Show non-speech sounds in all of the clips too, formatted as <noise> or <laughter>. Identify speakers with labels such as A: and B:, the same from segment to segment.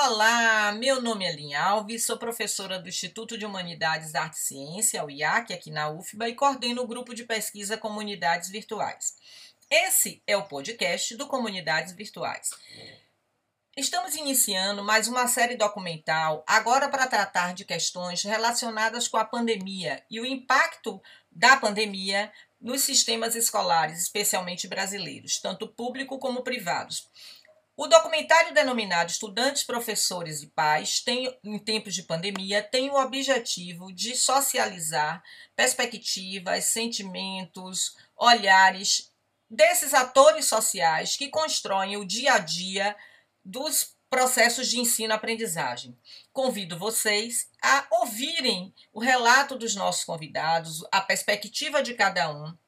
A: Olá, meu nome é Linha Alves, sou professora do Instituto de Humanidades, Arte e Ciência, o IAC, aqui na UFBA, e coordeno o grupo de pesquisa Comunidades Virtuais. Esse é o podcast do Comunidades Virtuais. Estamos iniciando mais uma série documental, agora para tratar de questões relacionadas com a pandemia e o impacto da pandemia nos sistemas escolares, especialmente brasileiros, tanto público como privados. O documentário denominado Estudantes, Professores e Pais, tem, em tempos de pandemia, tem o objetivo de socializar perspectivas, sentimentos, olhares desses atores sociais que constroem o dia a dia dos processos de ensino-aprendizagem. Convido vocês a ouvirem o relato dos nossos convidados, a perspectiva de cada um,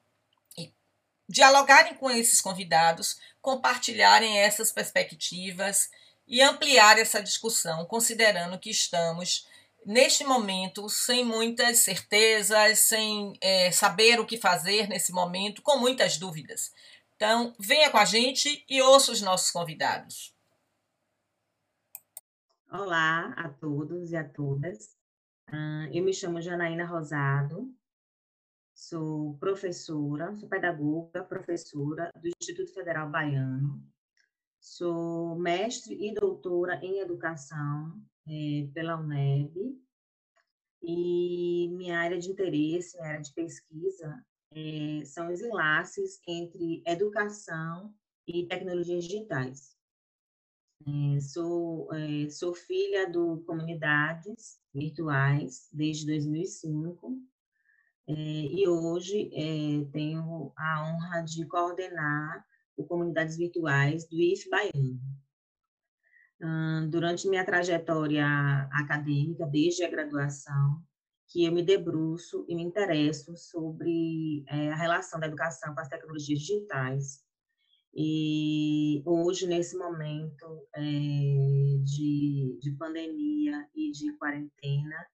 A: dialogarem com esses convidados compartilharem essas perspectivas e ampliar essa discussão, considerando que estamos neste momento sem muitas certezas, sem é, saber o que fazer nesse momento, com muitas dúvidas. Então, venha com a gente e ouça os nossos convidados.
B: Olá a todos e a todas. Eu me chamo Janaína Rosado, sou professora, sou pedagoga, professora do Instituto Federal Baiano, sou mestre e doutora em educação é, pela UNEB, e minha área de interesse, minha área de pesquisa, é, são os enlaces entre educação e tecnologias digitais. É, sou, é, sou filha do Comunidades Virtuais desde 2005 é, e hoje é, tenho a honra de coordenar o Comunidades Virtuais do IF Baiano. Durante minha trajetória acadêmica, desde a graduação, que eu me debruço e me interesso sobre é, a relação da educação com as tecnologias digitais. E hoje, nesse momento é, de, de pandemia e de quarentena,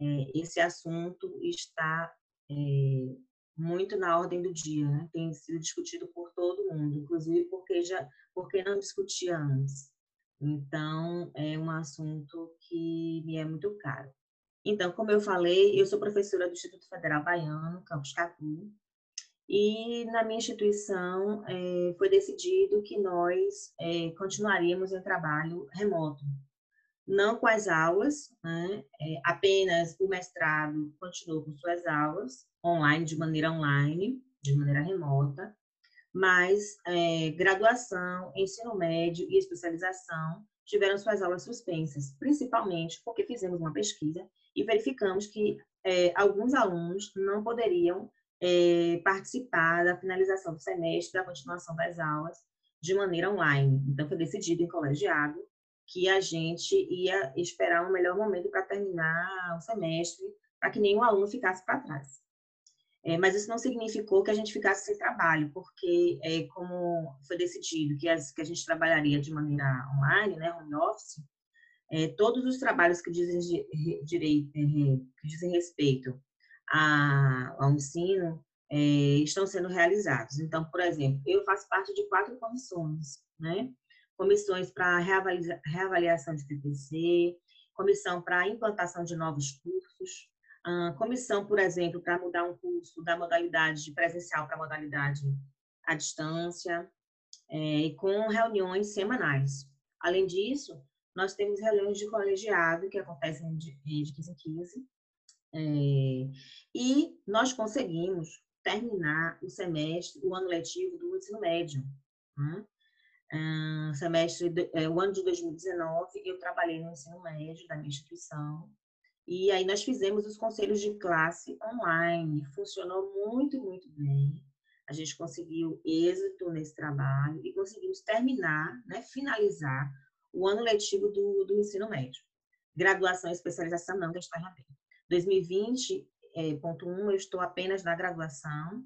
B: é, esse assunto está é, muito na ordem do dia, né? tem sido discutido por todo mundo, inclusive porque já porque não discutia antes. Então, é um assunto que me é muito caro. Então, como eu falei, eu sou professora do Instituto Federal Baiano, Campus Catu, e na minha instituição é, foi decidido que nós é, continuaríamos em trabalho remoto não com as aulas, né? é, apenas o mestrado continuou com suas aulas online, de maneira online, de maneira remota, mas é, graduação, ensino médio e especialização tiveram suas aulas suspensas, principalmente porque fizemos uma pesquisa e verificamos que é, alguns alunos não poderiam é, participar da finalização do semestre, da continuação das aulas de maneira online. Então, foi decidido em colegiado que a gente ia esperar um melhor momento para terminar o semestre, para que nenhum aluno ficasse para trás. É, mas isso não significou que a gente ficasse sem trabalho, porque é, como foi decidido que, as, que a gente trabalharia de maneira online, né, home office, é, todos os trabalhos que dizem, direito, é, que dizem respeito a, ao ensino é, estão sendo realizados. Então, por exemplo, eu faço parte de quatro comissões, né? Comissões para reavaliação de PPC, comissão para implantação de novos cursos, comissão, por exemplo, para mudar um curso da modalidade de presencial para modalidade à distância, é, e com reuniões semanais. Além disso, nós temos reuniões de colegiado que acontecem de, de 15 em 15, é, e nós conseguimos terminar o semestre, o ano letivo do ensino médio. Uh, semestre, é, o ano de 2019, eu trabalhei no ensino médio da minha instituição, e aí nós fizemos os conselhos de classe online, funcionou muito, muito bem. A gente conseguiu êxito nesse trabalho e conseguimos terminar, né, finalizar o ano letivo do, do ensino médio. Graduação e especialização não, deixa eu bem. 2020, é, um, eu estou apenas na graduação,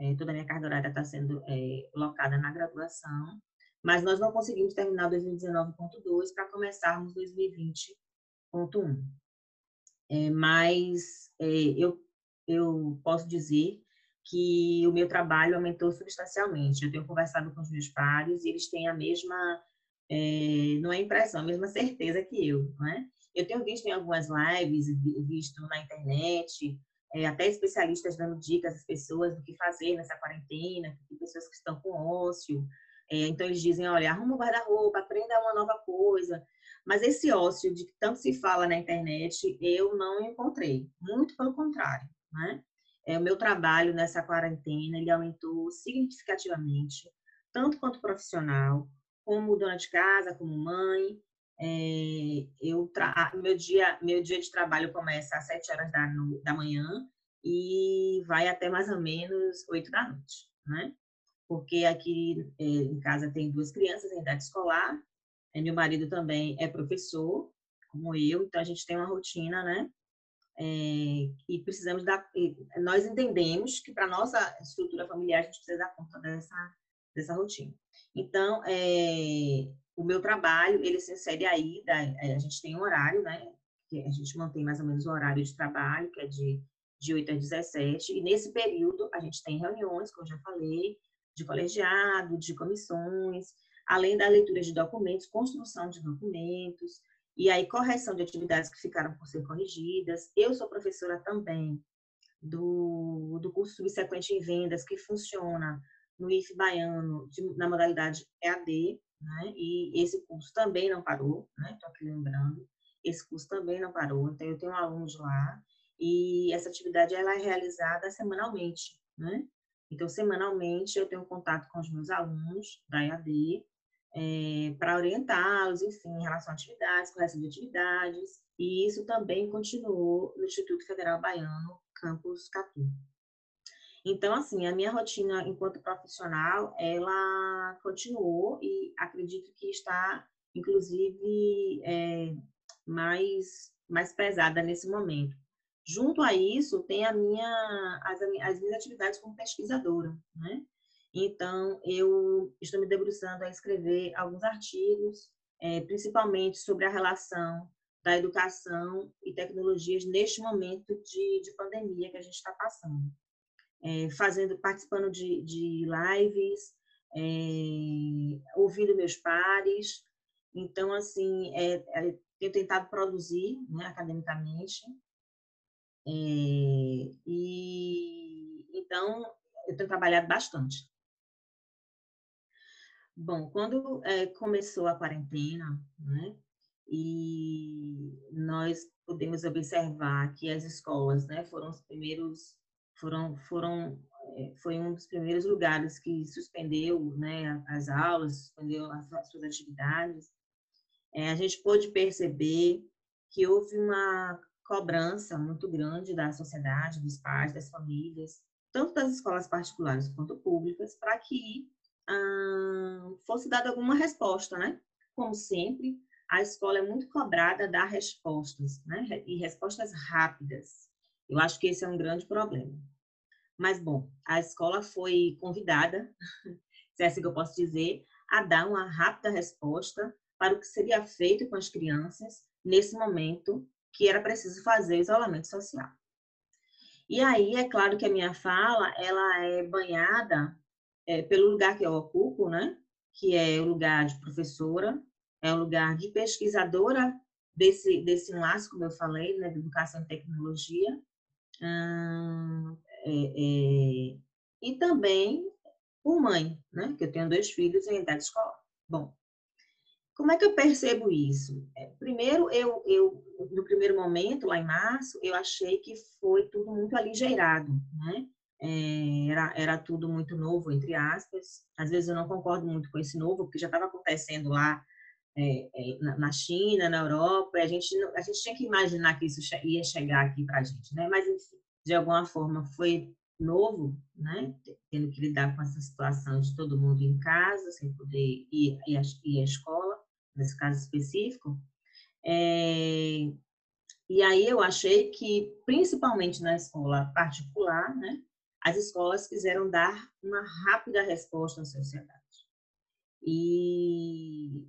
B: é, toda a minha carga horária está sendo é, locada na graduação, mas nós não conseguimos terminar 2019.2 para começarmos 2020.1. É, mas é, eu, eu posso dizer que o meu trabalho aumentou substancialmente. Eu tenho conversado com os meus pares e eles têm a mesma é, não é impressão, a mesma <laughs> certeza que eu, né? Eu tenho visto em algumas lives, visto na internet, é, até especialistas dando dicas às pessoas do que fazer nessa quarentena, pessoas que estão com ócio, é, então eles dizem, olha, arruma o guarda-roupa, aprenda uma nova coisa, mas esse ócio de que tanto se fala na internet, eu não encontrei, muito pelo contrário, né? É, o meu trabalho nessa quarentena, ele aumentou significativamente, tanto quanto profissional, como dona de casa, como mãe. É, eu meu dia meu dia de trabalho começa às sete horas da, no, da manhã e vai até mais ou menos oito da noite, né? Porque aqui é, em casa tem duas crianças em idade escolar, é, meu marido também é professor, como eu, então a gente tem uma rotina, né? É, e precisamos dar, nós entendemos que para nossa estrutura familiar a gente precisa dar conta dessa dessa rotina. Então, o meu trabalho, ele se insere aí, da, a gente tem um horário, né? A gente mantém mais ou menos o horário de trabalho, que é de, de 8 a 17, e nesse período a gente tem reuniões, como eu já falei, de colegiado, de comissões, além da leitura de documentos, construção de documentos, e aí correção de atividades que ficaram por ser corrigidas. Eu sou professora também do, do curso subsequente em vendas, que funciona no IF baiano, de, na modalidade EAD, né? E esse curso também não parou, né? Estou aqui lembrando. Esse curso também não parou. Então, eu tenho alunos lá e essa atividade ela é realizada semanalmente, né? Então, semanalmente, eu tenho contato com os meus alunos da EAD é, para orientá-los, enfim, em relação a atividades, correção de atividades. E isso também continuou no Instituto Federal Baiano, Campus Catu. Então, assim, a minha rotina enquanto profissional, ela continuou e acredito que está, inclusive, é, mais, mais pesada nesse momento. Junto a isso, tem a minha, as, as minhas atividades como pesquisadora, né? Então, eu estou me debruçando a escrever alguns artigos, é, principalmente sobre a relação da educação e tecnologias neste momento de, de pandemia que a gente está passando é, fazendo, participando de, de lives, é, ouvindo meus pares. Então, assim, é, é, tenho tentado produzir né, academicamente. É, e então, eu tenho trabalhado bastante. Bom, quando é, começou a quarentena, né, e nós podemos observar que as escolas, né, foram os primeiros foram, foram é, foi um dos primeiros lugares que suspendeu né, as aulas, suspendeu as, as suas atividades. É, a gente pôde perceber que houve uma cobrança muito grande da sociedade, dos pais, das famílias, tanto das escolas particulares quanto públicas, para que hum, fosse dada alguma resposta, né? Como sempre, a escola é muito cobrada a dar respostas, né? E respostas rápidas. Eu acho que esse é um grande problema. Mas, bom, a escola foi convidada, <laughs> se é assim que eu posso dizer, a dar uma rápida resposta para o que seria feito com as crianças nesse momento que era preciso fazer isolamento social. E aí, é claro que a minha fala, ela é banhada é, pelo lugar que eu ocupo, né? Que é o lugar de professora, é o lugar de pesquisadora desse, desse enlace, como eu falei, né? De educação e tecnologia, Hum, é, é, e também por mãe, né? Que eu tenho dois filhos em idade escolar. Bom, como é que eu percebo isso? É, primeiro, eu, eu, no primeiro momento, lá em março, eu achei que foi tudo muito aligeirado, né? É, era, era tudo muito novo, entre aspas. Às vezes eu não concordo muito com esse novo, porque já estava acontecendo lá é, é, na China, na Europa, e a gente, a gente tinha que imaginar que isso ia chegar aqui para a gente, né? Mas, enfim, de alguma forma foi novo, né? Tendo que lidar com essa situação de todo mundo em casa, sem poder ir, ir, à, escola, nesse caso específico. É, e aí eu achei que, principalmente na escola particular, né? As escolas quiseram dar uma rápida resposta à sociedade. E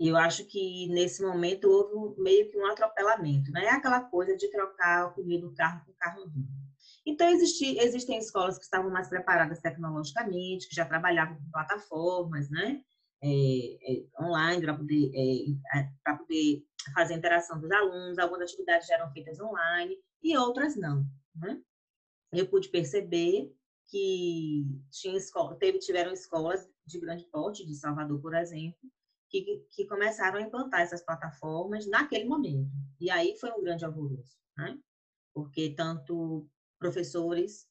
B: eu acho que nesse momento houve meio que um atropelamento, não é aquela coisa de trocar o pneu do carro com o carro novo. Então, existi, existem escolas que estavam mais preparadas tecnologicamente, que já trabalhavam com plataformas, né? É, é, online para poder, é, para poder fazer a interação dos alunos. Algumas atividades já eram feitas online e outras não. Né? Eu pude perceber que tinha escola, teve, tiveram escolas de grande porte, de Salvador, por exemplo, que, que começaram a implantar essas plataformas naquele momento. E aí foi um grande alvoroço, né? porque tanto professores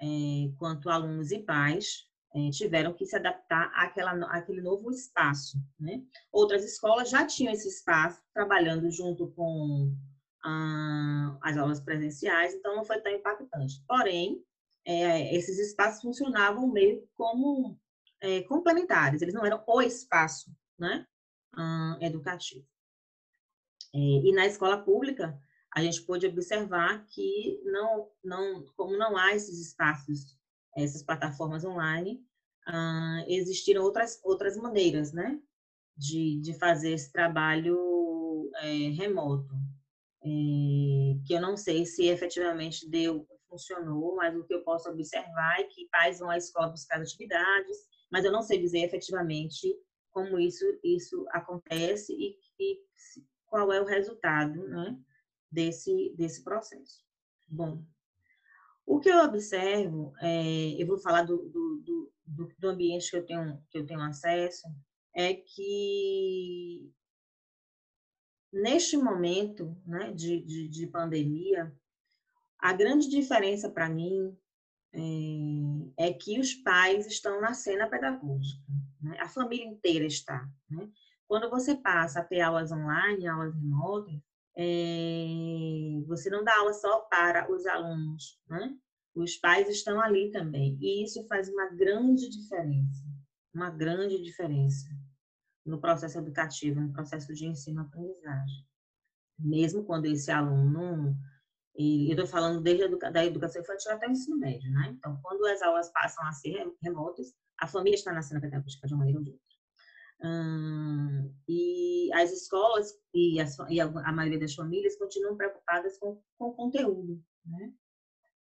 B: é, quanto alunos e pais tiveram que se adaptar àquela, àquele novo espaço. Né? Outras escolas já tinham esse espaço, trabalhando junto com ah, as aulas presenciais, então não foi tão impactante. Porém, é, esses espaços funcionavam meio como é, complementares, eles não eram o espaço né, ah, educativo. É, e na escola pública, a gente pôde observar que não, não, como não há esses espaços, essas plataformas online, ah, existiram outras, outras maneiras, né, de, de fazer esse trabalho é, remoto, é, que eu não sei se efetivamente deu, funcionou, mas o que eu posso observar é que pais vão à escola buscar atividades, mas eu não sei dizer efetivamente como isso, isso acontece e, e qual é o resultado, né, desse, desse processo. Bom, o que eu observo, é, eu vou falar do, do, do, do, ambiente que eu, tenho, que eu tenho acesso, é que neste momento né, de, de, de pandemia, a grande diferença para mim é, é, que os pais estão na cena pedagógica, né? a família inteira está. Né? Quando você passa a ter aulas online, aulas remotas, é, você não dá aula só para os alunos, né? Os pais estão ali também. E isso faz uma grande diferença, uma grande diferença no processo educativo, no processo de ensino-aprendizagem. Mesmo quando esse aluno, e eu estou falando desde a educa, da educação infantil até o ensino médio, né? Então, quando as aulas passam a ser remotas, a família está na cena pedagógica de uma maneira ou de outra. Hum, e as escolas e, as, e, a, maioria das famílias continuam preocupadas com, com o conteúdo, né?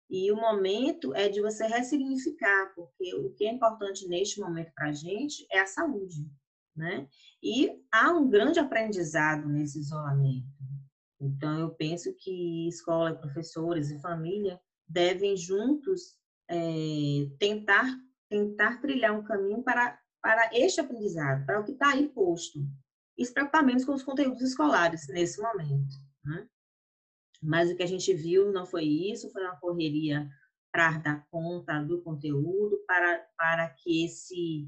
B: E o momento é de você ressignificar, porque o que é importante neste momento para a gente é a saúde, né? E há um grande aprendizado nesse isolamento. Então, eu penso que escola, professores e família devem juntos é, tentar tentar trilhar um caminho para para este aprendizado, para o que está aí posto, e se preocupar menos com os conteúdos escolares nesse momento. Né? Mas o que a gente viu não foi isso, foi uma correria para dar conta do conteúdo, para, para que esse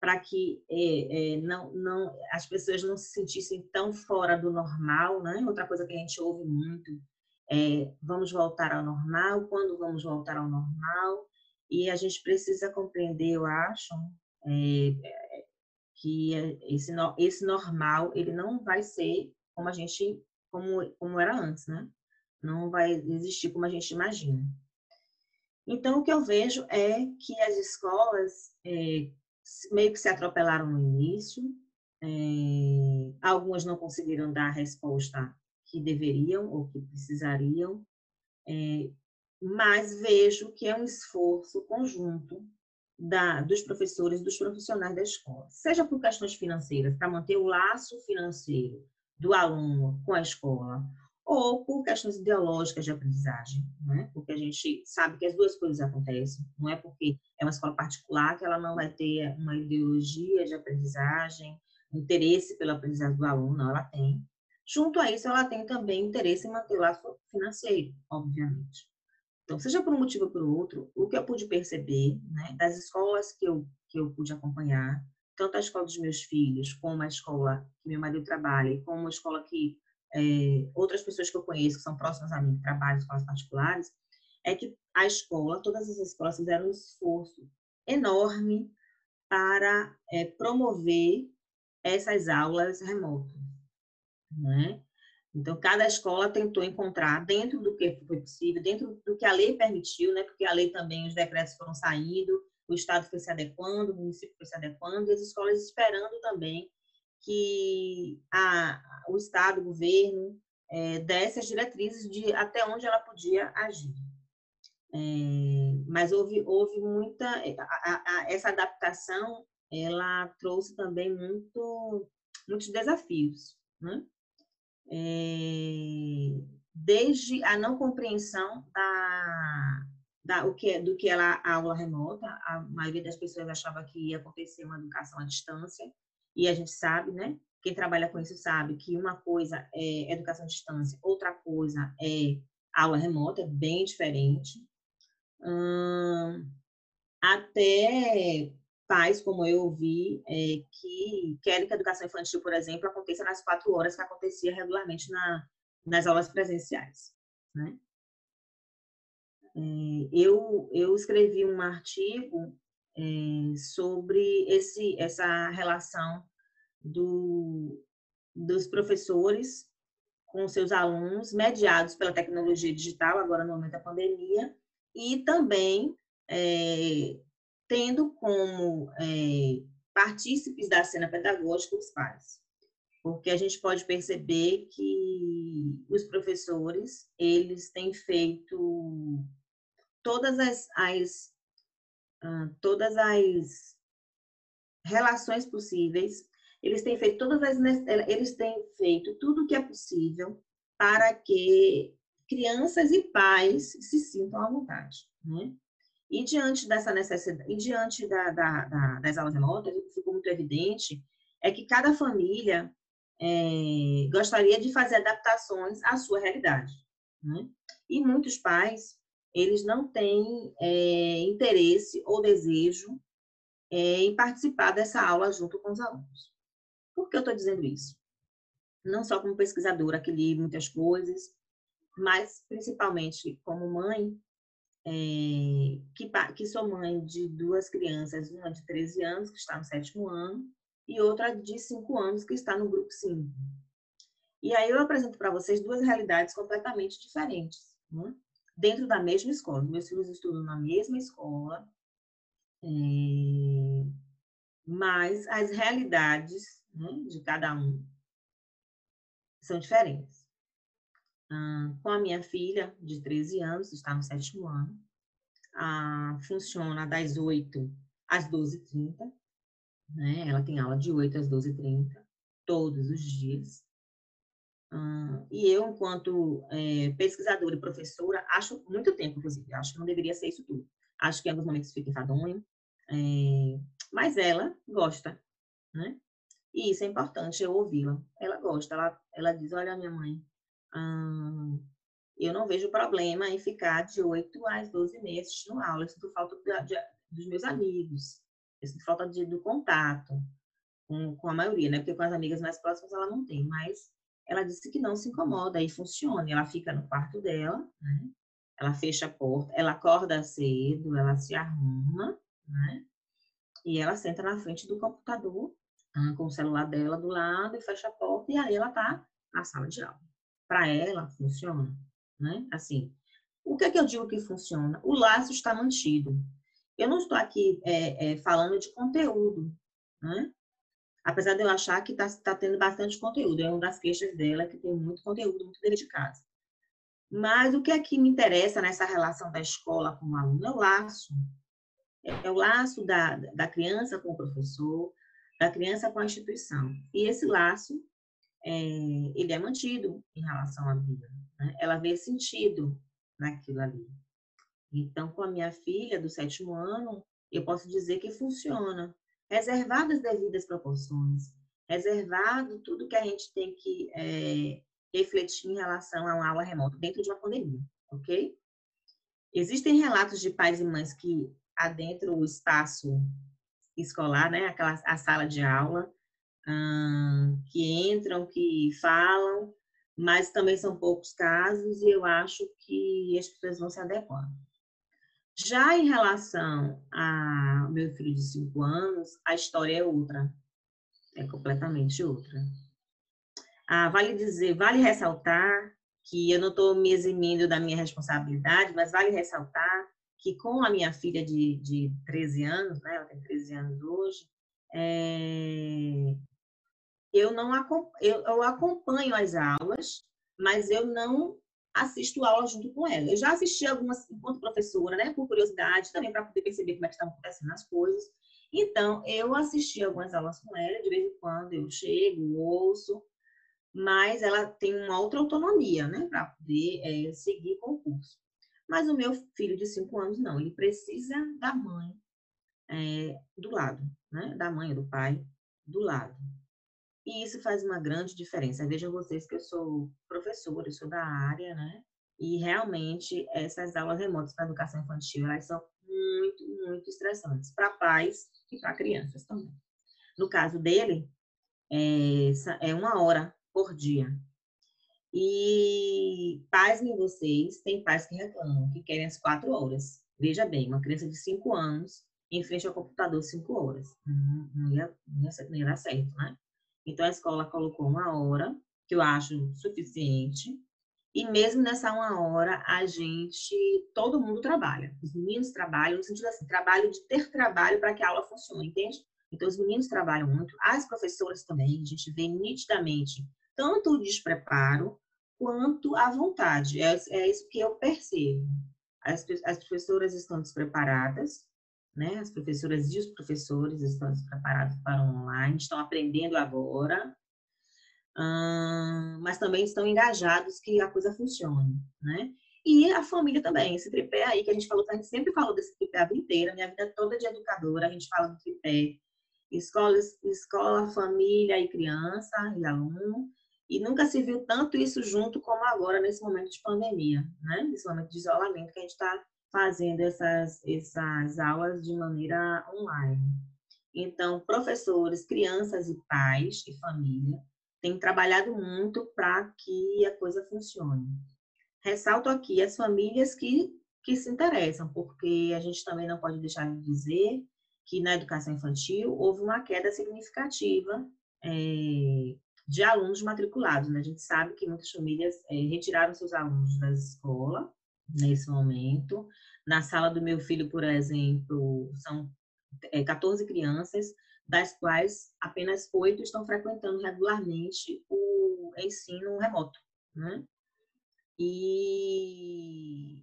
B: para que é, é, não, não, as pessoas não se sentissem tão fora do normal, né? Outra coisa que a gente ouve muito é vamos voltar ao normal, quando vamos voltar ao normal? E a gente precisa compreender, eu acho, é, que esse, esse normal ele não vai ser como a gente como, como era antes, né? Não vai existir como a gente imagina. Então, o que eu vejo é que as escolas é, meio que se atropelaram no início, é, algumas não conseguiram dar a resposta que deveriam ou que precisariam, é, mas vejo que é um esforço conjunto da, dos professores, dos profissionais da escola, seja por questões financeiras, para manter o laço financeiro do aluno com a escola, ou por questões ideológicas de aprendizagem, né? porque a gente sabe que as duas coisas acontecem, não é porque é uma escola particular que ela não vai ter uma ideologia de aprendizagem, interesse pelo aprendizado do aluno, não, ela tem. Junto a isso, ela tem também interesse em manter o laço financeiro, obviamente. Então, seja por um motivo ou por outro, o que eu pude perceber né, das escolas que eu, que eu pude acompanhar, tanto a escola dos meus filhos, como a escola que meu marido trabalha, e como a escola que é, outras pessoas que eu conheço, que são próximas a mim, que trabalham em escolas particulares, é que a escola, todas as escolas fizeram um esforço enorme para é, promover essas aulas remotas, né? Então, cada escola tentou encontrar, dentro do que foi possível, dentro do que a lei permitiu, né? porque a lei também, os decretos foram saindo, o Estado foi se adequando, o município foi se adequando, e as escolas esperando também que a, o Estado, o governo, é, desse as diretrizes de até onde ela podia agir. É, mas houve, houve muita. A, a, essa adaptação ela trouxe também muito, muitos desafios, né? É, desde a não compreensão da, da, o que, é, do que ela a aula remota, a maioria das pessoas achava que ia acontecer uma educação à distância, e a gente sabe, né? Quem trabalha com isso sabe que uma coisa é educação à distância, outra coisa é aula remota, é bem diferente. Hum, até pais, como eu ouvi, é, que querem que a educação infantil, por exemplo, aconteça nas quatro horas que acontecia regularmente na, nas aulas presenciais. Né? É, eu, eu escrevi um artigo é, sobre esse, essa relação do, dos professores com seus alunos, mediados pela tecnologia digital, agora no momento da pandemia, e também é, tendo como é, partícipes da cena pedagógica os pais. Porque a gente pode perceber que os professores, eles têm feito todas as, as uh, todas as relações possíveis, eles têm feito todas as eles têm feito tudo o que é possível para que crianças e pais se sintam à vontade, né? E diante dessa necessidade, e diante da, da, da, das aulas remotas, o que ficou muito evidente é que cada família é, gostaria de fazer adaptações à sua realidade. Né? E muitos pais, eles não têm é, interesse ou desejo é, em participar dessa aula junto com os alunos. Por que eu estou dizendo isso? Não só como pesquisadora que li muitas coisas, mas principalmente como mãe, é, que, que sou mãe de duas crianças, uma de 13 anos, que está no sétimo ano, e outra de 5 anos, que está no grupo 5. E aí eu apresento para vocês duas realidades completamente diferentes, né? dentro da mesma escola. Meus filhos estudam na mesma escola, é, mas as realidades né, de cada um são diferentes com a minha filha, de 13 anos, está no sétimo ano. Ah, funciona das 8 às 12h30. Né? Ela tem aula de 8 às 12h30, todos os dias. Ah, e eu, enquanto é, pesquisadora e professora, acho muito tempo, inclusive, acho que não deveria ser isso tudo. Acho que em alguns momentos fica enfadonho, é, mas ela gosta, né? E isso é importante, eu ouvi-la. Ela gosta, ela, ela diz, olha, minha mãe, Hum, eu não vejo problema em ficar de 8 às 12 meses assistindo aula. Eu sinto falta de, de, dos meus amigos. Eu sinto falta de, do contato com, com a maioria, né? Porque com as amigas mais próximas ela não tem. Mas ela disse que não se incomoda e funciona. Ela fica no quarto dela, né? Ela fecha a porta, ela acorda cedo, ela se arruma, né? E ela senta na frente do computador, com o celular dela do lado e fecha a porta e aí ela tá na sala de aula para ela funciona, né? Assim, o que é que eu digo que funciona? O laço está mantido. Eu não estou aqui é, é, falando de conteúdo, né? Apesar de eu achar que está tá tendo bastante conteúdo, é uma das queixas dela que tem muito conteúdo, muito dentro de casa. Mas o que é que me interessa nessa relação da escola com o aluno é o laço. É o laço da, da criança com o professor, da criança com a instituição. E esse laço é, ele é mantido em relação à vida. Né? Ela vê sentido naquilo ali. Então, com a minha filha do sétimo ano, eu posso dizer que funciona. Reservadas devidas proporções, reservado tudo que a gente tem que é, refletir em relação a uma aula remota dentro de uma pandemia, ok? Existem relatos de pais e mães que adentram o espaço escolar, né, aquela a sala de aula, que entram, que falam, mas também são poucos casos e eu acho que as pessoas vão se adequando. Já em relação ao meu filho de cinco anos, a história é outra, é completamente outra. Ah, vale dizer, vale ressaltar que eu não estou me eximindo da minha responsabilidade, mas vale ressaltar que com a minha filha de, de 13 anos, né, ela tem 13 anos hoje, é, eu não eu, eu acompanho as aulas, mas eu não assisto aula junto com ela. Eu já assisti algumas enquanto professora, né, por curiosidade, também para poder perceber como é que estavam acontecendo as coisas. Então, eu assisti algumas aulas com ela, de vez em quando eu chego, ouço, mas ela tem uma outra autonomia, né, para poder é, seguir com o curso. Mas o meu filho de cinco anos, não, ele precisa da mãe é, do lado, né, da mãe, do pai, do lado. E isso faz uma grande diferença. Vejam vocês que eu sou professora, eu sou da área, né, e realmente essas aulas remotas para educação infantil, elas são muito, muito estressantes para pais e para crianças também. No caso dele, é, é uma hora por dia. E pasmem vocês, tem pais que reclamam, que querem as quatro horas. Veja bem, uma criança de cinco anos em frente ao computador cinco horas. Não, ia, não, ia, não ia dar certo, né? Então, a escola colocou uma hora, que eu acho suficiente, e mesmo nessa uma hora, a gente, todo mundo trabalha. Os meninos trabalham, no sentido assim, trabalho de ter trabalho para que a aula funcione, entende? Então, os meninos trabalham muito, as professoras também, a gente vê nitidamente tanto o despreparo quanto a vontade. É, é isso que eu percebo. As, as professoras estão despreparadas, né? As professoras e os professores estão despreparados para o online, estão aprendendo agora, mas também estão engajados que a coisa funcione, né? E a família também, esse tripé aí que a gente falou, a gente sempre falou desse tripé a vida inteira, minha vida toda de educadora, a gente fala do tripé escola, escola, família e criança e aluno, e nunca se viu tanto isso junto como agora nesse momento de pandemia, né? Nesse momento de isolamento que a gente está fazendo essas, essas aulas de maneira online. Então, professores, crianças e pais e família têm trabalhado muito para que a coisa funcione. Ressalto aqui as famílias que, que se interessam, porque a gente também não pode deixar de dizer que na educação infantil houve uma queda significativa é, de alunos matriculados. Né? A gente sabe que muitas famílias é, retiraram seus alunos da escola nesse momento. Na sala do meu filho, por exemplo, são é, 14 crianças, das quais apenas oito estão frequentando regularmente o ensino remoto, né? E,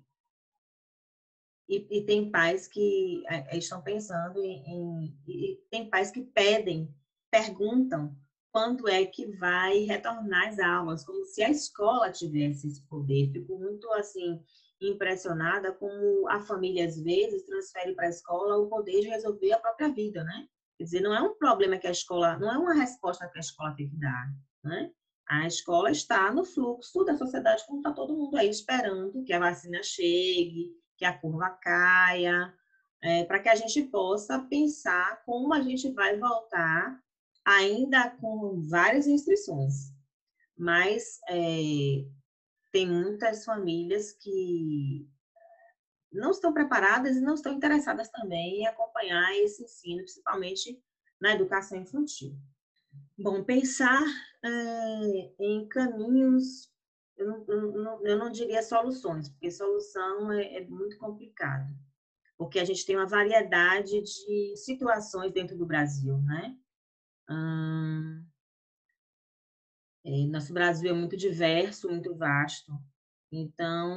B: e, e tem pais que é, estão pensando em, em tem pais que pedem, perguntam quando é que vai retornar as aulas, como se a escola tivesse esse poder. Fico muito assim impressionada como a família às vezes transfere para a escola o poder de resolver a própria vida, né? Quer dizer, não é um problema que a escola, não é uma resposta que a escola tem que dar, né? A escola está no fluxo da sociedade como está todo mundo aí esperando que a vacina chegue, que a curva caia, é, para que a gente possa pensar como a gente vai voltar ainda com várias restrições. Mas é, tem muitas famílias que não estão preparadas e não estão interessadas também em acompanhar esse ensino, principalmente na educação infantil. Bom, pensar é, em caminhos, eu não, eu, não, eu não, diria soluções, porque solução é, é muito complicado, porque a gente tem uma variedade de situações dentro do Brasil, né? Hum, é, nosso Brasil é muito diverso, muito vasto, então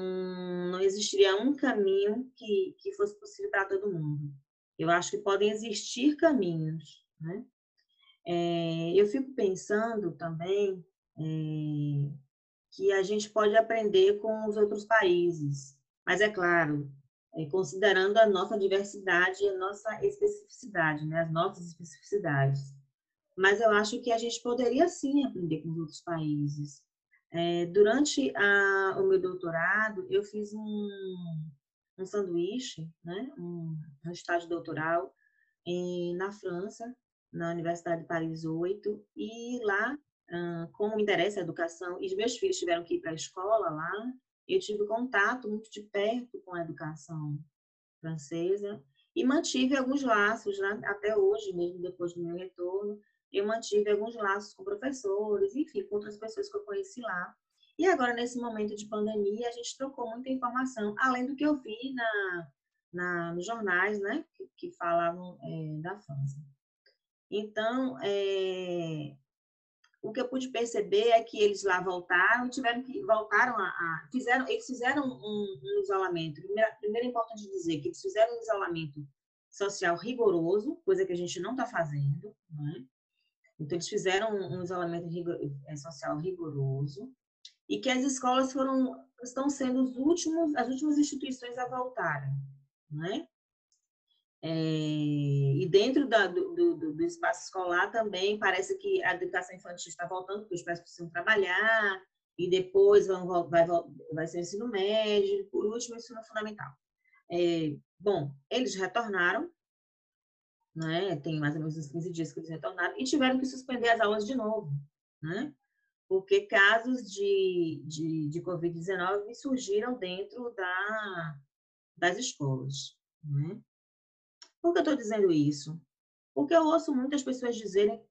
B: não existiria um caminho que, que fosse possível para todo mundo. Eu acho que podem existir caminhos, né? É, eu fico pensando também é, que a gente pode aprender com os outros países, mas é claro, é, considerando a nossa diversidade e a nossa especificidade, né? as nossas especificidades mas eu acho que a gente poderia sim aprender com os outros países. É, durante a, o meu doutorado, eu fiz um, um sanduíche, né, um, um estágio doutoral em, na França, na Universidade de Paris 8, e lá, como me interessa a educação, e os meus filhos tiveram que ir para a escola lá, eu tive contato muito de perto com a educação francesa, e mantive alguns laços né, até hoje, mesmo depois do meu retorno, eu mantive alguns laços com professores, enfim, com outras pessoas que eu conheci lá. E agora, nesse momento de pandemia, a gente trocou muita informação, além do que eu vi na, na nos jornais, né, que, que falavam é, da França. Então, é, o que eu pude perceber é que eles lá voltaram, tiveram que voltaram a, a fizeram, eles fizeram um, um isolamento. Primeiro, primeiro é importante dizer que eles fizeram um isolamento social rigoroso, coisa que a gente não está fazendo, né? Então, eles fizeram um isolamento é, social rigoroso e que as escolas foram estão sendo os últimos, as últimas instituições a voltarem, né? É, e dentro da, do, do, do, espaço escolar também parece que a educação infantil está voltando, porque os pais precisam trabalhar, e depois vão, vai, vai ser o ensino médio, por último, o ensino fundamental. É, bom, eles retornaram, né? tem mais ou menos uns 15 dias que eles retornaram, e tiveram que suspender as aulas de novo, né? porque casos de, de, de Covid-19 surgiram dentro da, das escolas. Né? Por que eu estou dizendo isso? Porque eu ouço muitas pessoas dizerem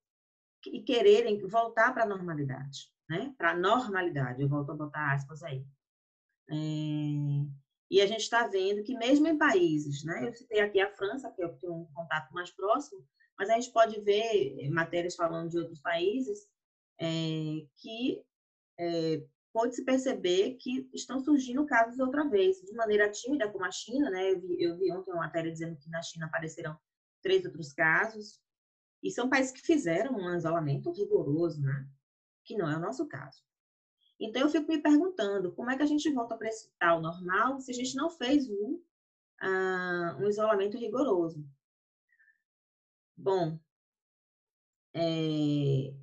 B: e quererem voltar para a normalidade, né? Para a normalidade, eu volto a botar aspas aí. É... E a gente está vendo que mesmo em países, né? Eu citei aqui a França, que tenho um contato mais próximo, mas a gente pode ver matérias falando de outros países é, que é, pode-se perceber que estão surgindo casos outra vez, de maneira tímida, como a China, né? Eu vi, eu vi ontem uma matéria dizendo que na China apareceram três outros casos, e são países que fizeram um isolamento rigoroso, né? Que não é o nosso caso. Então, eu fico me perguntando como é que a gente volta para esse tal normal se a gente não fez um, uh, um isolamento rigoroso. Bom, é,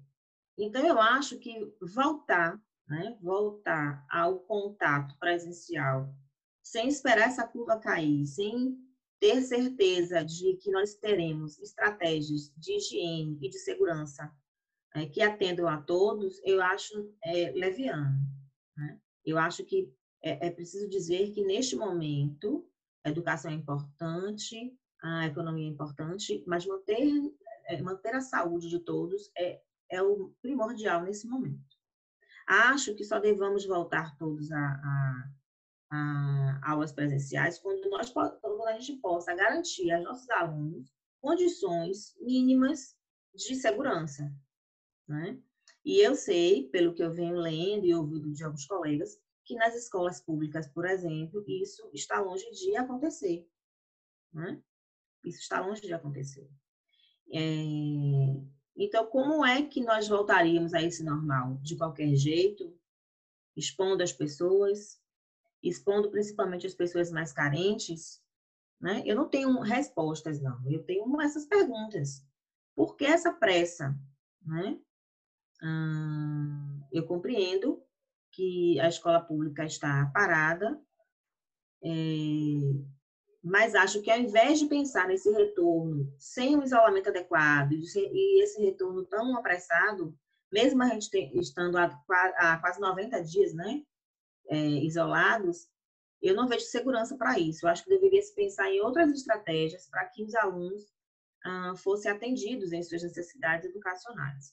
B: então, eu acho que voltar, né, voltar ao contato presencial, sem esperar essa curva cair, sem ter certeza de que nós teremos estratégias de higiene e de segurança é, que atendam a todos, eu acho é, leviano. Né? Eu acho que é, é preciso dizer que, neste momento, a educação é importante, a economia é importante, mas manter, é, manter a saúde de todos é é o primordial nesse momento. Acho que só devamos voltar todos a, a, a aulas presenciais quando, nós, quando a gente possa garantir aos nossos alunos condições mínimas de segurança. Né? E eu sei, pelo que eu venho lendo e ouvindo de alguns colegas, que nas escolas públicas, por exemplo, isso está longe de acontecer. Né? Isso está longe de acontecer. É, então, como é que nós voltaríamos a esse normal? De qualquer jeito, expondo as pessoas, expondo principalmente as pessoas mais carentes? Né? Eu não tenho respostas, não. Eu tenho essas perguntas. Por que essa pressa? Né? Hum, eu compreendo que a escola pública está parada, é, mas acho que ao invés de pensar nesse retorno sem um isolamento adequado e esse retorno tão apressado, mesmo a gente estando há, quase 90 dias né, é, isolados, eu não vejo segurança para isso. Eu acho que deveria se pensar em outras estratégias para que os alunos ah, fossem atendidos em suas necessidades educacionais.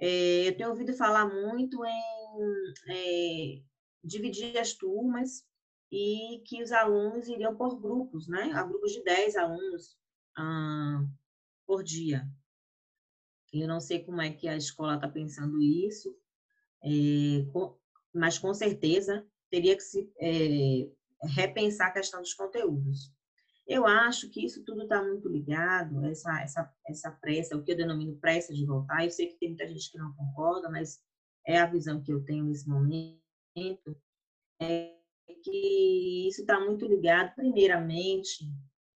B: É, eu tenho ouvido falar muito em é, dividir as turmas e que os alunos iriam por grupos, né? A grupos de 10 alunos por dia. Eu não sei como é que a escola está pensando isso, é, com, mas com certeza teria que se repensar a questão dos conteúdos. Eu acho que isso tudo está muito ligado, essa, essa, essa pressa, o que eu denomino pressa de voltar. Eu sei que tem muita gente que não concorda, mas é a visão que eu tenho nesse momento. É, que isso está muito ligado, primeiramente,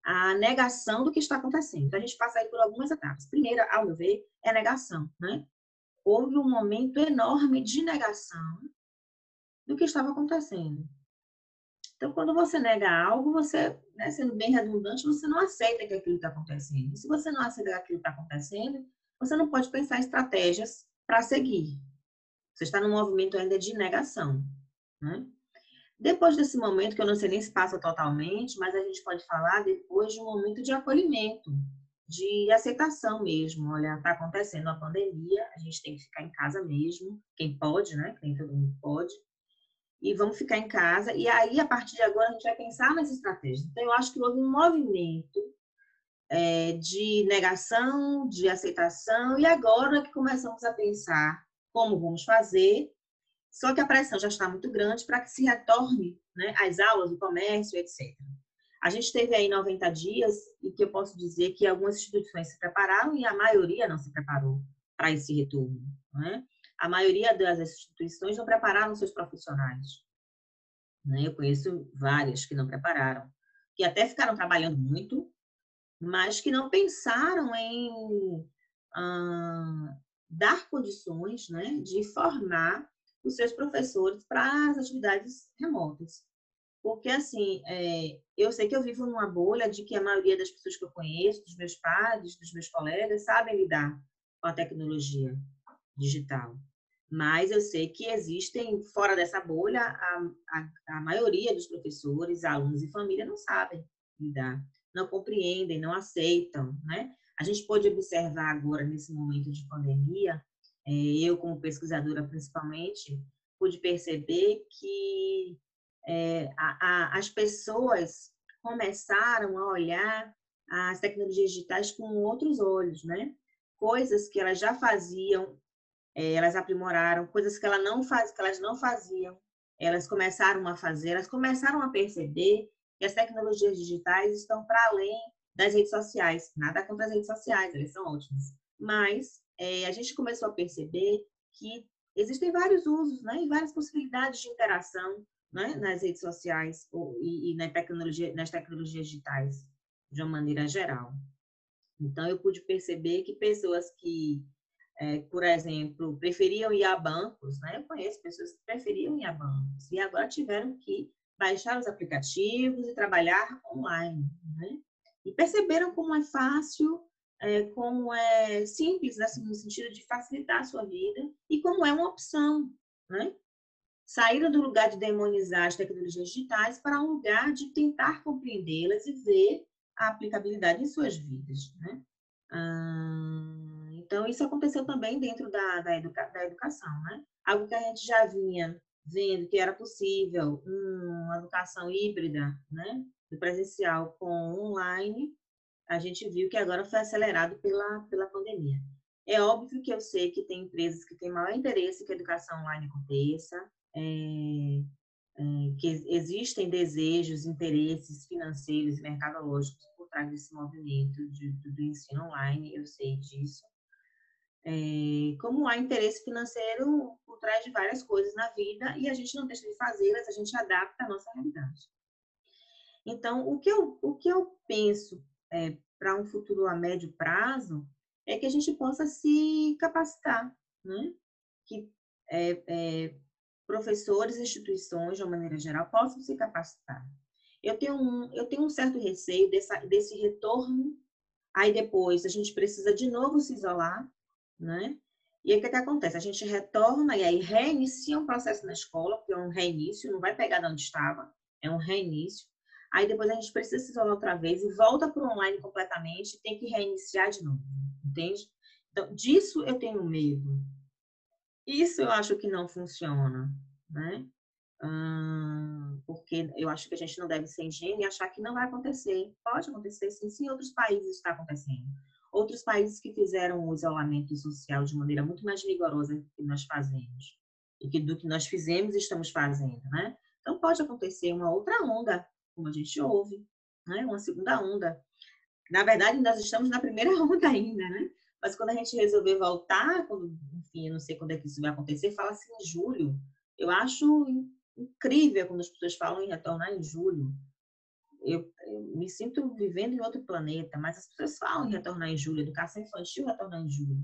B: à negação do que está acontecendo. Então, a gente passa aí por algumas etapas. Primeira, ao meu ver, é a negação, né? Houve um momento enorme de negação do que estava acontecendo. Então, quando você nega algo, você, né, sendo bem redundante, você não aceita que aquilo está acontecendo. E se você não aceita que aquilo está acontecendo, você não pode pensar em estratégias para seguir. Você está num movimento ainda de negação. Né? Depois desse momento, que eu não sei nem se passa totalmente, mas a gente pode falar depois de um momento de acolhimento, de aceitação mesmo. Olha, está acontecendo a pandemia, a gente tem que ficar em casa mesmo, quem pode, né? Quem todo mundo pode. E vamos ficar em casa. E aí, a partir de agora, a gente vai pensar nas estratégias. Então, eu acho que houve um movimento é, de negação, de aceitação, e agora que começamos a pensar como vamos fazer só que a pressão já está muito grande para que se retorne né, às aulas, o comércio, etc. A gente teve aí 90 dias e que eu posso dizer que algumas instituições se prepararam e a maioria não se preparou para esse retorno. Né? A maioria das instituições não prepararam seus profissionais. Né? Eu conheço várias que não prepararam, que até ficaram trabalhando muito, mas que não pensaram em ah, dar condições né, de formar os seus professores para as atividades remotas. Porque, assim, é, eu sei que eu vivo numa bolha de que a maioria das pessoas que eu conheço, dos meus pais, dos meus colegas, sabem lidar com a tecnologia digital. Mas eu sei que existem, fora dessa bolha, a, a, a maioria dos professores, alunos e família não sabem lidar, não compreendem, não aceitam, né? A gente pode observar agora, nesse momento de pandemia, é, eu como pesquisadora principalmente, pude perceber que é, a, a, as pessoas começaram a olhar as tecnologias digitais com outros olhos, né? Coisas que elas já faziam, é, elas aprimoraram, coisas que, ela não faz, que elas não faziam, elas começaram a fazer, elas começaram a perceber que as tecnologias digitais estão para além das redes sociais. Nada contra as redes sociais, elas são ótimas. Mas é, a gente começou a perceber que existem vários usos, né, e várias possibilidades de interação né, nas redes sociais e, e na tecnologia, nas tecnologias digitais, de uma maneira geral. Então, eu pude perceber que pessoas que, é, por exemplo, preferiam ir a bancos, né? Eu conheço pessoas que preferiam ir a bancos e agora tiveram que baixar os aplicativos e trabalhar online, né? E perceberam como é fácil, é, como é simples, assim, no sentido de facilitar a sua vida e como é uma opção, né? saíram do lugar de demonizar as tecnologias digitais para um lugar de tentar compreendê-las e ver a aplicabilidade em suas vidas. Né? Então, isso aconteceu também dentro da, da, educa, da educação. Né? Algo que a gente já vinha vendo que era possível, uma educação híbrida, né? do presencial com online, a gente viu que agora foi acelerado pela, pela pandemia. É óbvio que eu sei que tem empresas que têm maior interesse que a educação online aconteça, é, é, que existem desejos, interesses financeiros e mercadológicos por trás desse movimento de, do ensino online, eu sei disso. É, como há interesse financeiro por trás de várias coisas na vida e a gente não deixa de fazê-las, a gente adapta a nossa realidade. Então, o que eu, o que eu penso é, para um futuro a médio prazo é que a gente possa se capacitar, né? que é, é, professores instituições, de uma maneira geral, possam se capacitar. Eu tenho um, eu tenho um certo receio dessa, desse retorno, aí depois a gente precisa de novo se isolar, né? E aí o que, que acontece? A gente retorna e aí reinicia um processo na escola, porque é um reinício, não vai pegar de onde estava, é um reinício. Aí depois a gente precisa se isolar outra vez e volta para o online completamente, tem que reiniciar de novo, entende? Então, disso eu tenho medo, isso eu acho que não funciona, né? Hum, porque eu acho que a gente não deve ser ingênuo e achar que não vai acontecer. Pode acontecer, sim, sim, em outros países está acontecendo. Outros países que fizeram o isolamento social de maneira muito mais rigorosa do que nós fazemos. E que do que nós fizemos estamos fazendo, né? Então pode acontecer uma outra onda, como a gente ouve, né? Uma segunda onda. Na verdade, nós estamos na primeira <laughs> onda ainda, né? Mas quando a gente resolver voltar, quando, enfim, eu não sei quando é que isso vai acontecer, fala-se em julho. Eu acho incrível quando as pessoas falam em retornar em julho. Eu, eu, me sinto vivendo em outro planeta, mas as pessoas falam em retornar em julho, educação infantil retornar em julho.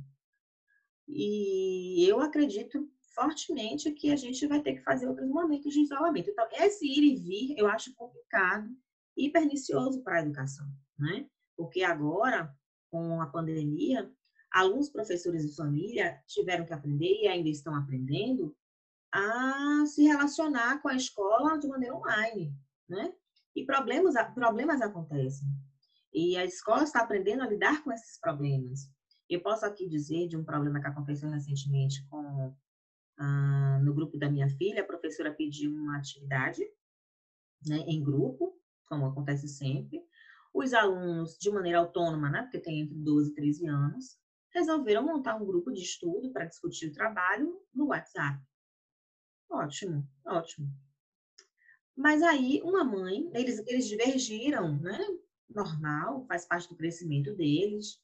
B: E eu acredito fortemente que a gente vai ter que fazer outros momentos de isolamento. Então, esse ir e vir eu acho complicado e pernicioso para a educação, né? Porque agora, com a pandemia, alunos, professores e família tiveram que aprender e ainda estão aprendendo a se relacionar com a escola de maneira online, né? E problemas, problemas acontecem. E a escola está aprendendo a lidar com esses problemas. Eu posso aqui dizer de um problema que aconteceu recentemente com ah, no grupo da minha filha, a professora pediu uma atividade né, em grupo, como acontece sempre. Os alunos, de maneira autônoma, né, porque tem entre 12 e 13 anos, resolveram montar um grupo de estudo para discutir o trabalho no WhatsApp. Ótimo, ótimo. Mas aí, uma mãe, eles, eles divergiram, né? Normal, faz parte do crescimento deles.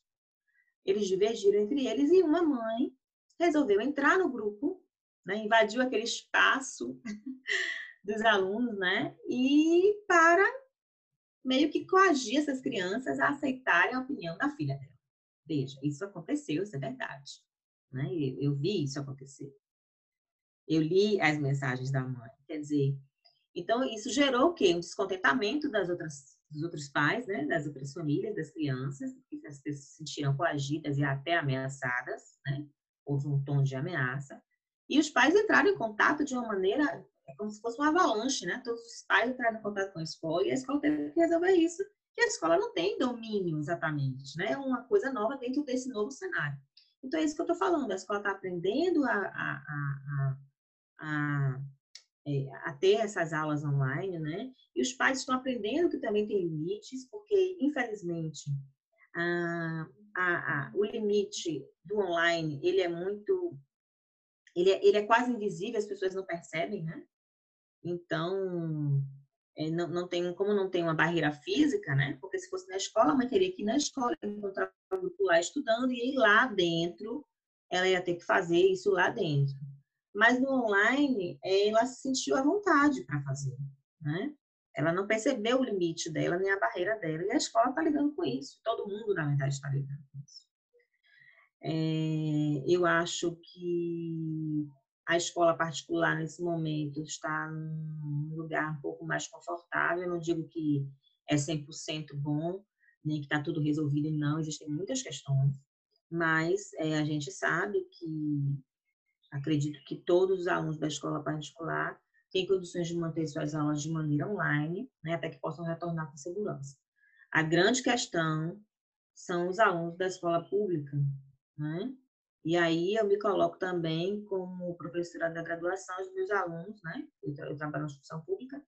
B: Eles divergiram entre eles e uma mãe resolveu entrar no grupo, né? invadiu aquele espaço <laughs> dos alunos, né? E para meio que coagir essas crianças a aceitarem a opinião da filha dela. Veja, isso aconteceu, isso é verdade. Né? Eu, eu vi isso acontecer. Eu li as mensagens da mãe. Quer dizer, então isso gerou o quê? Um descontentamento das outras, dos outros pais, né? das outras famílias, das crianças, que as pessoas se sentiram coagidas e até ameaçadas, né? Houve um tom de ameaça. E os pais entraram em contato de uma maneira, é como se fosse uma avalanche, né? Todos os pais entraram em contato com a escola e a escola teve que resolver isso, que a escola não tem domínio exatamente, né? É uma coisa nova dentro desse novo cenário. Então, é isso que eu estou falando. A escola está aprendendo a, a, a, a, é, a, ter essas aulas online, né? E os pais estão aprendendo que também tem limites, porque, infelizmente, a, a, o limite do online, ele é muito... Ele é, ele é quase invisível, as pessoas não percebem, né? Então, é, não, não tem, como não tem uma barreira física, né? Porque se fosse na escola, a mãe teria que ir na escola, encontrar o grupo lá estudando e lá dentro, ela ia ter que fazer isso lá dentro. Mas no online, ela se sentiu à vontade para fazer, né? Ela não percebeu o limite dela, nem a barreira dela, e a escola está lidando com isso. Todo mundo, na verdade, está lidando com isso. É, eu acho que a escola particular, nesse momento, está num lugar um pouco mais confortável. Eu não digo que é 100% bom, nem que está tudo resolvido, não. Existem muitas questões. Mas é, a gente sabe que, acredito que todos os alunos da escola particular têm condições de manter suas aulas de maneira online, né, até que possam retornar com segurança. A grande questão são os alunos da escola pública, né? E aí eu me coloco também como professora da graduação dos meus alunos, né? Eu, eu trabalho na instituição pública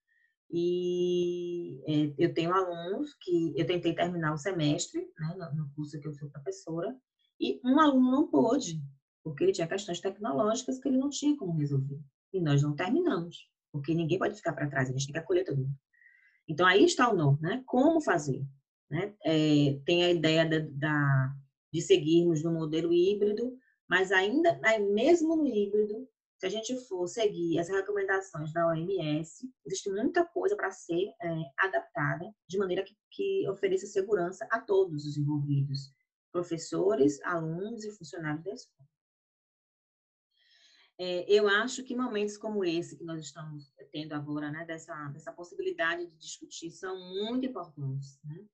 B: e é, eu tenho alunos que eu tentei terminar o semestre, né, no curso que eu sou professora, e um aluno não pôde, porque ele tinha questões tecnológicas que ele não tinha como resolver. E nós não terminamos, porque ninguém pode ficar para trás, a gente tem que acolher todo mundo. Então aí está o nó, né? Como fazer? Né? É, tem a ideia da, da, de seguirmos no modelo híbrido, mas ainda, mesmo no híbrido, se a gente for seguir as recomendações da OMS, existe muita coisa para ser é, adaptada de maneira que, que ofereça segurança a todos os envolvidos, professores, alunos e funcionários da escola. É, eu acho que momentos como esse que nós estamos tendo agora, né, dessa, dessa possibilidade de discutir, são muito importantes. Né?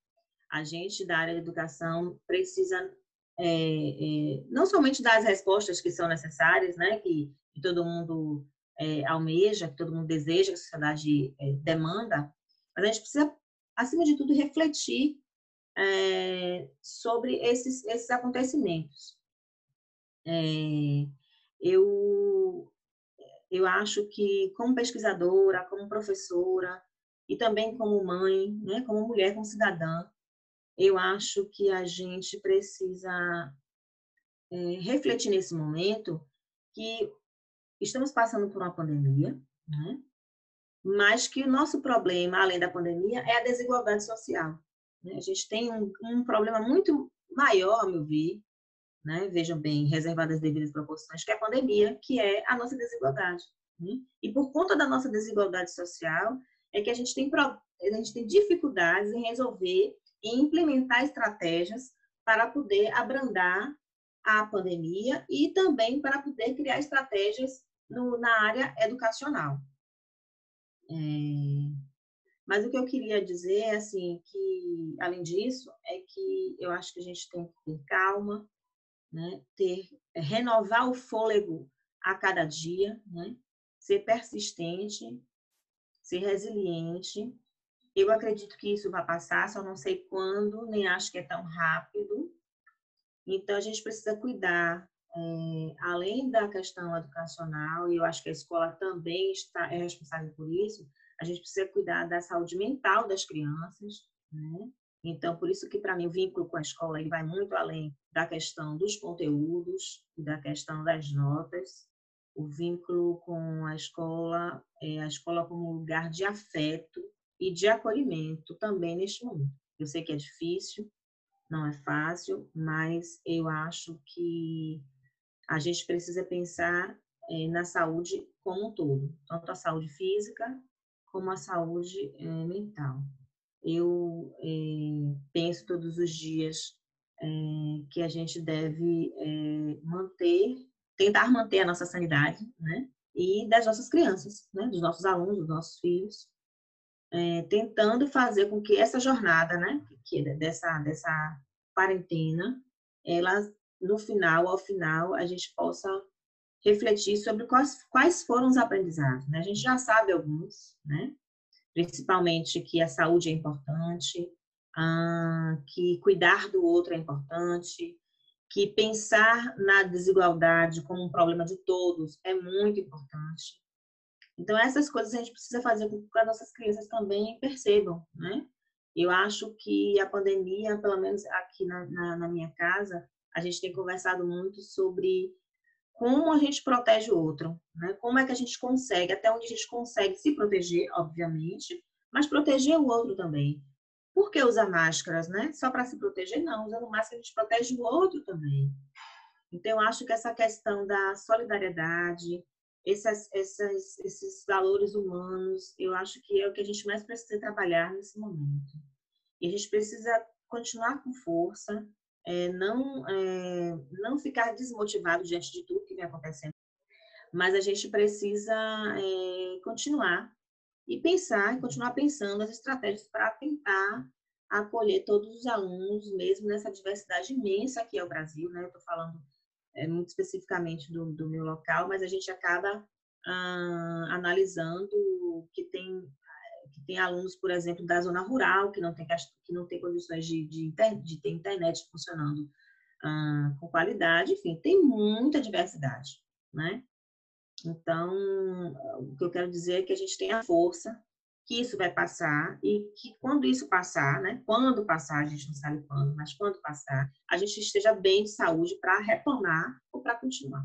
B: A gente da área de educação precisa é, é, não somente dar as respostas que são necessárias, né, que, que todo mundo é, almeja, que todo mundo deseja, que a sociedade é, demanda, mas a gente precisa, acima de tudo, refletir é, sobre esses, esses acontecimentos. É, eu, eu acho que, como pesquisadora, como professora, e também como mãe, né, como mulher, como cidadã, eu acho que a gente precisa é, refletir nesse momento que estamos passando por uma pandemia, né? mas que o nosso problema, além da pandemia, é a desigualdade social. Né? A gente tem um, um, problema muito maior, a meu ver, né? vejam bem, reservadas as devidas proporções, que é a pandemia, que é a nossa desigualdade. Né? E por conta da nossa desigualdade social, é que a gente tem, a gente tem dificuldades em resolver e implementar estratégias para poder abrandar a pandemia e também para poder criar estratégias no, na área educacional. É, mas o que eu queria dizer assim que, além disso, é que eu acho que a gente tem que ter calma, né? ter renovar o fôlego a cada dia, né? ser persistente, ser resiliente eu acredito que isso vai passar, só não sei quando, nem acho que é tão rápido. Então, a gente precisa cuidar, é, além da questão educacional, e eu acho que a escola também está, é responsável por isso, a gente precisa cuidar da saúde mental das crianças, né? Então, por isso que, para mim, o vínculo com a escola ele vai muito além da questão dos conteúdos e da questão das notas. o vínculo com a escola, é, a escola como lugar de afeto e de acolhimento também neste momento. Eu sei que é difícil, não é fácil, mas eu acho que a gente precisa pensar é, na saúde como um todo, tanto a saúde física como a saúde é, mental. Eu é, penso todos os dias que a gente deve manter, tentar manter a nossa sanidade, né? E das nossas crianças, né? Dos nossos alunos, dos nossos filhos, tentando fazer com que essa jornada, né? Que dessa dessa quarentena, ela no final, ao final, a gente possa refletir sobre quais, quais foram os aprendizados. Né? A gente já sabe alguns, né? Principalmente que a saúde é importante, ah, que cuidar do outro é importante, que pensar na desigualdade como um problema de todos é muito importante. Então, essas coisas a gente precisa fazer com que as nossas crianças também percebam, né? Eu acho que a pandemia, pelo menos aqui na, na, na minha casa, a gente tem conversado muito sobre como a gente protege o outro, né? Como é que a gente consegue, até onde a gente consegue se proteger, obviamente, mas proteger o outro também. Por que usar máscaras, né? Só para se proteger? Não, usando máscara a gente protege o outro também. Então, eu acho que essa questão da solidariedade, esses, esses valores humanos, eu acho que é o que a gente mais precisa trabalhar nesse momento. E a gente precisa continuar com força, é, não, é, não ficar desmotivado diante de tudo que vem acontecendo, mas a gente precisa é, continuar e pensar, continuar pensando as estratégias para tentar acolher todos os alunos, mesmo nessa diversidade imensa que é o Brasil, né? Eu estou falando é, muito especificamente do, do, meu local, mas a gente acaba ah, analisando que tem tem alunos, por exemplo, da zona rural, que não tem, que não tem condições de, de, de ter internet funcionando ah, com qualidade, enfim, tem muita diversidade, né? Então, o que eu quero dizer é que a gente tem a força, que isso vai passar e que quando isso passar, né? Quando passar, a gente não sabe quando, mas quando passar, a gente esteja bem de saúde para retornar ou para continuar.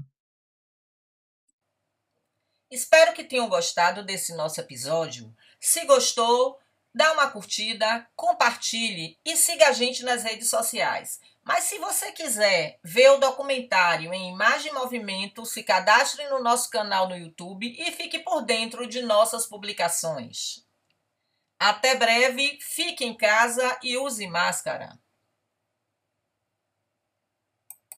A: Espero que tenham gostado desse nosso episódio. Se gostou, dá uma curtida, compartilhe e siga a gente nas redes sociais. Mas se você quiser ver o documentário em imagem e movimento, se cadastre no nosso canal no YouTube e fique por dentro de nossas publicações. Até breve, fique em casa e use máscara.